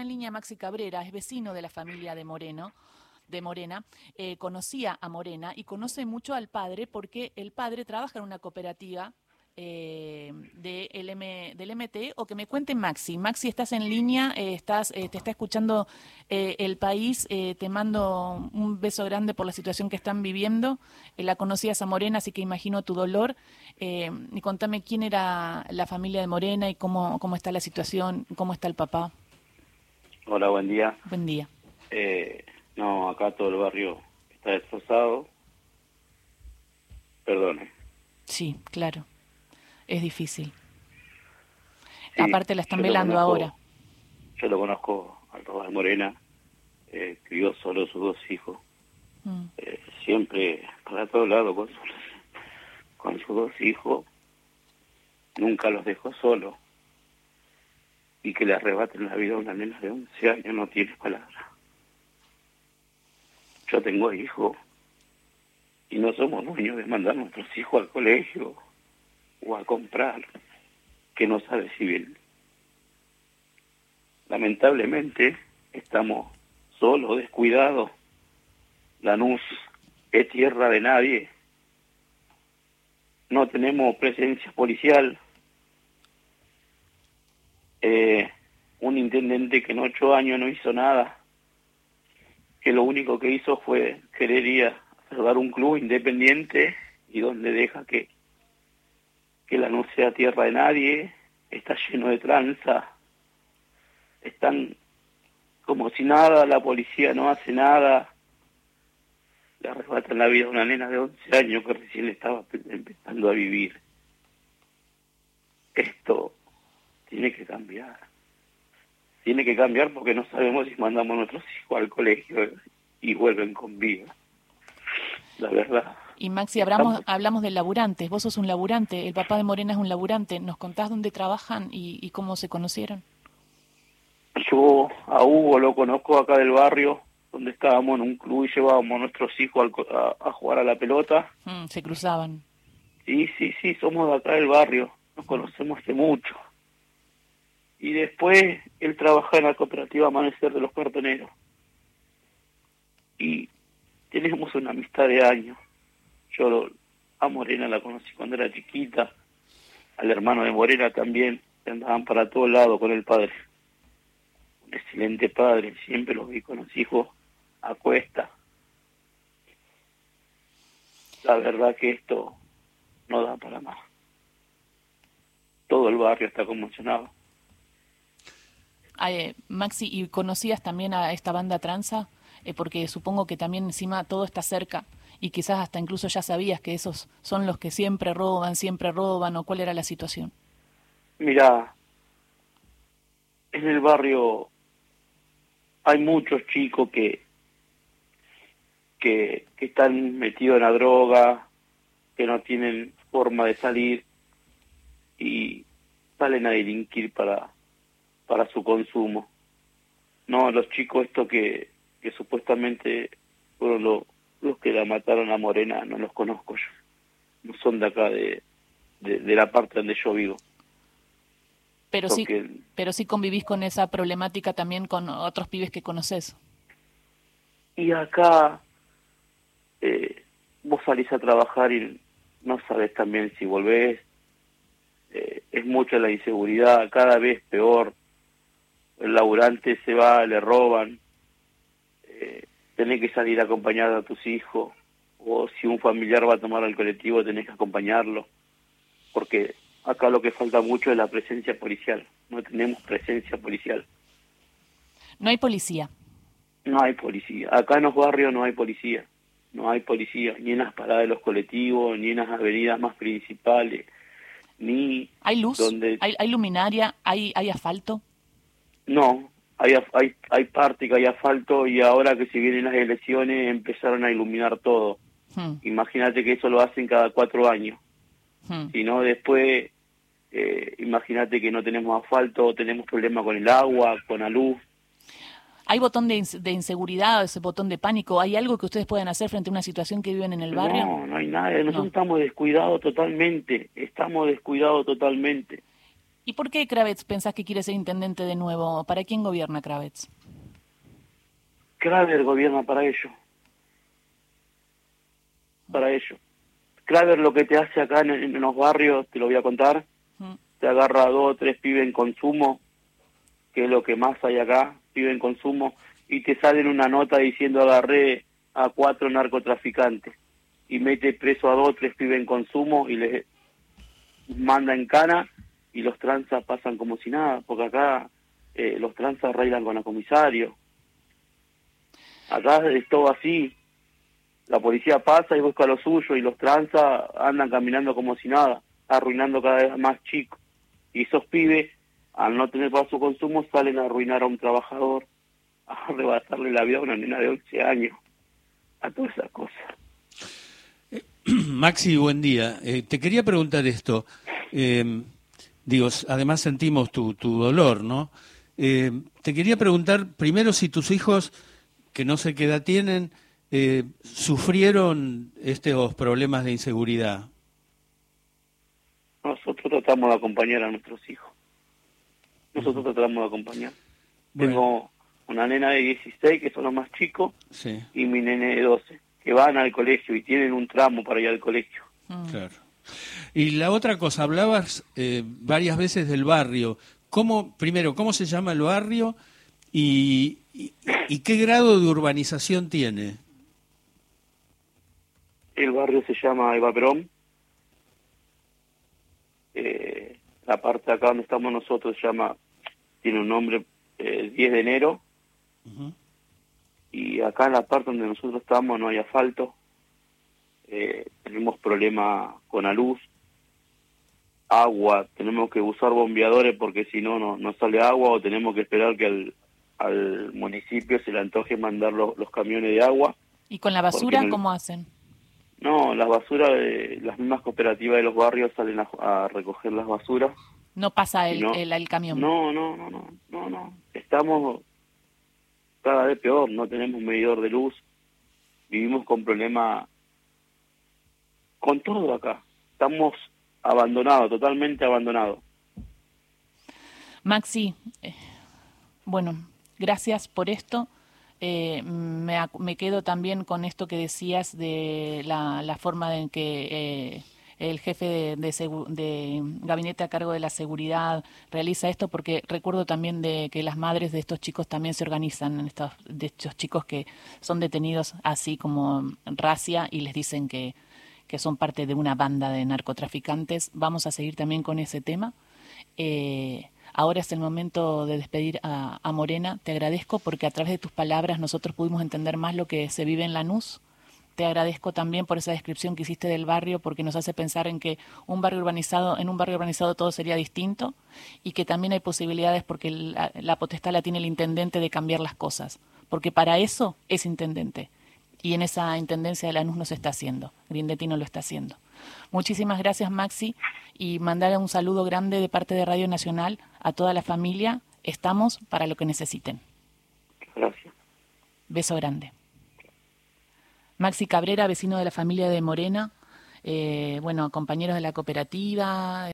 en línea Maxi Cabrera, es vecino de la familia de Moreno de Morena, eh, conocía a Morena y conoce mucho al padre porque el padre trabaja en una cooperativa eh, de del MT o que me cuente Maxi. Maxi, estás en línea, eh, estás, te está escuchando el país, te mando un beso grande por la situación que están viviendo. la conocías a Morena, así que imagino tu dolor. y contame quién era la familia de Morena y cómo, cómo está la situación, cómo está el papá. Hola, buen día. Buen día. No, acá todo el barrio está destrozado. Perdone. Sí, claro. Es difícil. Aparte la están velando ahora. Yo lo conozco al Robert Morena. Eh, crió solo sus dos hijos. Mm. Eh, siempre para todos lados con, con sus dos hijos. Nunca los dejó solos. Y que le arrebaten la vida a una nena de 11 años no tiene palabras. Yo tengo hijos y no somos dueños de mandar a nuestros hijos al colegio o a comprar, que no sabe civil. Lamentablemente estamos solos, descuidados. Lanús es tierra de nadie. No tenemos presencia policial. Eh, un intendente que en ocho años no hizo nada que lo único que hizo fue querer ir salvar un club independiente y donde deja que, que la no sea tierra de nadie, está lleno de tranza, están como si nada, la policía no hace nada, le arrebatan la vida a una nena de 11 años que recién estaba empezando a vivir. Esto tiene que cambiar tiene que cambiar porque no sabemos si mandamos a nuestros hijos al colegio y vuelven con vida. La verdad. Y Maxi, hablamos, hablamos de laburantes. Vos sos un laburante, el papá de Morena es un laburante. ¿Nos contás dónde trabajan y, cómo se conocieron? Yo a Hugo lo conozco acá del barrio, donde estábamos en un club y llevábamos a nuestros hijos a, jugar a la pelota. Mm, se cruzaban. Sí, sí, sí, somos de acá del barrio, nos conocemos hace mucho y después él trabaja en la cooperativa Amanecer de los Cartoneros. Y tenemos una amistad de años. Yo a Morena la conocí cuando era chiquita, al hermano de Morena también, andaban para todos lados con el padre. Un excelente padre, siempre los vi con los hijos a cuesta. La verdad que esto no da para más. Todo el barrio está conmocionado. Eh, Maxi, ¿y conocías también a esta banda tranza? Eh, porque supongo que también encima todo está cerca y quizás hasta incluso ya sabías que esos son los que siempre roban, siempre roban, o cuál era la situación. Mira, en el barrio hay muchos chicos que, que, que están metidos en la droga, que no tienen forma de salir y salen a delinquir para, para su consumo. No, los chicos esto que, que supuestamente fueron los, los que la mataron a Morena, no los conozco yo. No son de acá, de, de, la parte donde yo vivo. Pero sí, pero sí convivís con esa problemática también con otros pibes que conoces. Y acá eh, vos salís a trabajar y no sabes también si volvés. Eh, es mucha la inseguridad, cada vez peor el laburante se va, le roban, eh, tenés que salir a acompañar a tus hijos, o si un familiar va a tomar al colectivo tenés que acompañarlo, porque acá lo que falta mucho es la presencia policial, no tenemos presencia policial. No hay policía. No hay policía, acá en los barrios no hay policía, no hay policía, ni en las paradas de los colectivos, ni en las avenidas más principales, ni... ¿Hay luz? Donde... ¿Hay, ¿Hay luminaria? ¿Hay, ¿Hay asfalto? No, hay, hay, hay parte que hay asfalto y ahora que si vienen las elecciones empezaron a iluminar todo. Hmm. Imagínate que eso lo hacen cada cuatro años. Hmm. Si no, después, eh, imagínate que no tenemos asfalto, tenemos problemas con el agua, con la luz. ¿Hay botón de, inseguridad, ese botón de pánico? ¿Hay algo que ustedes puedan hacer frente a una situación que viven en el barrio? No, no hay nada. Nosotros estamos descuidados totalmente. Estamos descuidados totalmente. ¿Y por qué Kravets pensás que quiere ser intendente de nuevo? ¿Para quién gobierna Kravets? Kraver gobierna para ello. Para ello. Kraver lo que te hace acá en, los barrios, te lo voy a contar, mm. te agarra a dos o tres pibes en consumo, que es lo que más hay acá, pibes en consumo, y te sale una nota diciendo agarré a cuatro narcotraficantes y mete preso a dos o tres pibes en consumo y les manda en cana y los tranzas pasan como si nada, porque acá eh, los tranzas arreglan con la comisario. Acá es todo así. La policía pasa y busca lo suyo y los tranzas andan caminando como si nada, arruinando cada vez más chicos. Y esos pibes, al no tener para su consumo, salen a arruinar a un trabajador, a arrebatarle la vida a una nena de 11 años, a todas esas cosas. Eh, Maxi, buen día. Eh, te quería preguntar esto. Eh, digo, además sentimos tu, tu dolor, ¿no? te quería preguntar primero si tus hijos que no sé qué edad tienen, eh, sufrieron estos problemas de inseguridad? Nosotros tratamos de acompañar a nuestros hijos. Nosotros tratamos de acompañar. Tengo una nena de 16, que son los más chicos, y mi nene de 12, que van al colegio y tienen un tramo para ir al colegio. Mm. Claro. Y la otra cosa, hablabas eh, varias veces del barrio. ¿Cómo, primero, cómo se llama el barrio? Y, ¿Y, qué grado de urbanización tiene? El barrio se llama Eva Perón. Eh, la parte acá donde estamos nosotros se llama, tiene un nombre, eh, 10 de enero. Y acá en la parte donde nosotros estamos no hay asfalto. Eh, tenemos problemas con la luz, agua, tenemos que usar bombeadores porque si no, no sale agua o tenemos que esperar que el, al municipio se le antoje mandar los, camiones de agua. ¿Y con la basura cómo hacen? No, las basuras, de, las mismas cooperativas de los barrios salen a, recoger las basuras. No pasa el, el, camión. No, no, no, no, no, no. Estamos cada vez peor, no tenemos medidor de luz, vivimos con problemas todo acá. Estamos abandonados, totalmente abandonados. Maxi, eh, bueno, gracias por esto. Eh, me, quedo también con esto que decías de la, forma en que eh, el jefe de, gabinete a cargo de la seguridad realiza esto, porque recuerdo también de que las madres de estos chicos también se organizan, estos, de estos chicos que son detenidos así como racia y les dicen que, que son parte de una banda de narcotraficantes. Vamos a seguir también con ese tema. Eh, Ahora es el momento de despedir a, Morena. Te agradezco porque a través de tus palabras nosotros pudimos entender más lo que se vive en Lanús. Te agradezco también por esa descripción que hiciste del barrio, porque nos hace pensar en que un barrio urbanizado, en un barrio urbanizado todo sería distinto y que también hay posibilidades porque la, la potestad la tiene el intendente de cambiar las cosas, porque para eso es intendente. Y en esa intendencia de Lanús no se está haciendo, Grindetti no lo está haciendo. Muchísimas gracias, Maxi, y mandar un saludo grande de parte de Radio Nacional a toda la familia. Estamos para lo que necesiten. Gracias. Beso grande. Maxi Cabrera, vecino de la familia de Morena, eh, bueno, compañeros de la cooperativa.